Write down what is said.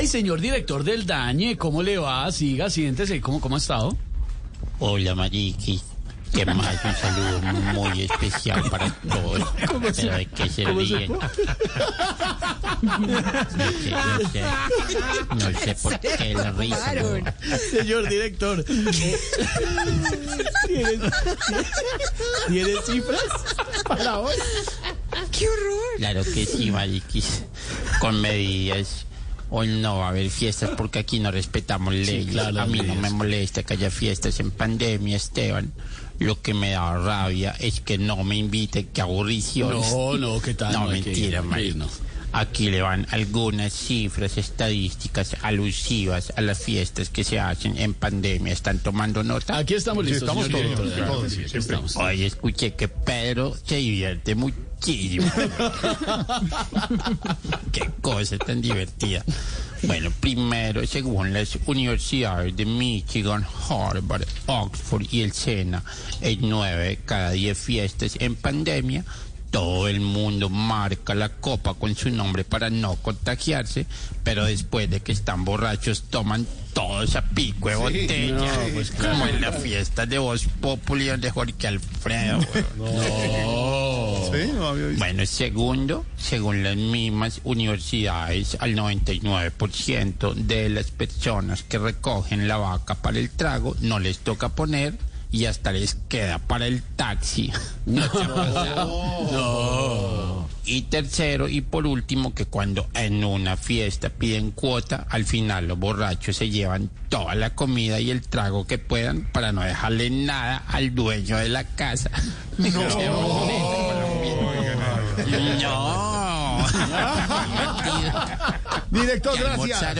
Ay, señor director del Dañe, ¿cómo le va? Siga, siéntese. ¿Cómo, cómo ha estado? Hola, Mariqui. Que más un saludo muy especial para todos. Pero hay que ser bien. No sé, no sé, no sé por qué la risa. ¿no? Señor director. eh, ¿Tiene, ¿Tiene cifras para hoy? Claro que sí, Mariquis. Con medidas. Hoy no va a haber fiestas porque aquí no respetamos leyes. claro, a mí no me molesta que haya fiestas en pandemia, Esteban. Lo que me da rabia es que no me inviten, que aburriciones. No, no, ¿qué tal? No, mentira, hay Aquí le van algunas cifras estadísticas alusivas a las fiestas que se hacen en pandemia. ¿Están tomando nota? Aquí estamos listos, estamos señor todos, todos, Sí, siempre. estamos. Hoy escuché que Pedro se divierte muchísimo. Qué cosa tan divertida. Bueno, primero, según las universidades de Michigan, Harvard, Oxford y el SENA, en nueve de cada diez fiestas en pandemia, todo el mundo marca la copa con su nombre para no contagiarse, pero después de que están borrachos toman todos a pico de botella, no, pues claro. como en la fiesta de Voz Populi donde Jorge Alfredo. Sí, no había visto. Bueno, segundo, según las mismas universidades, al 99% de las personas que recogen la vaca para el trago no les toca poner y hasta les queda para el taxi. No, te ha pasado? Y tercero y por último, que cuando en una fiesta piden cuota, al final los borrachos se llevan toda la comida y el trago que puedan para no dejarle nada al dueño de la casa. No. Director, gracias.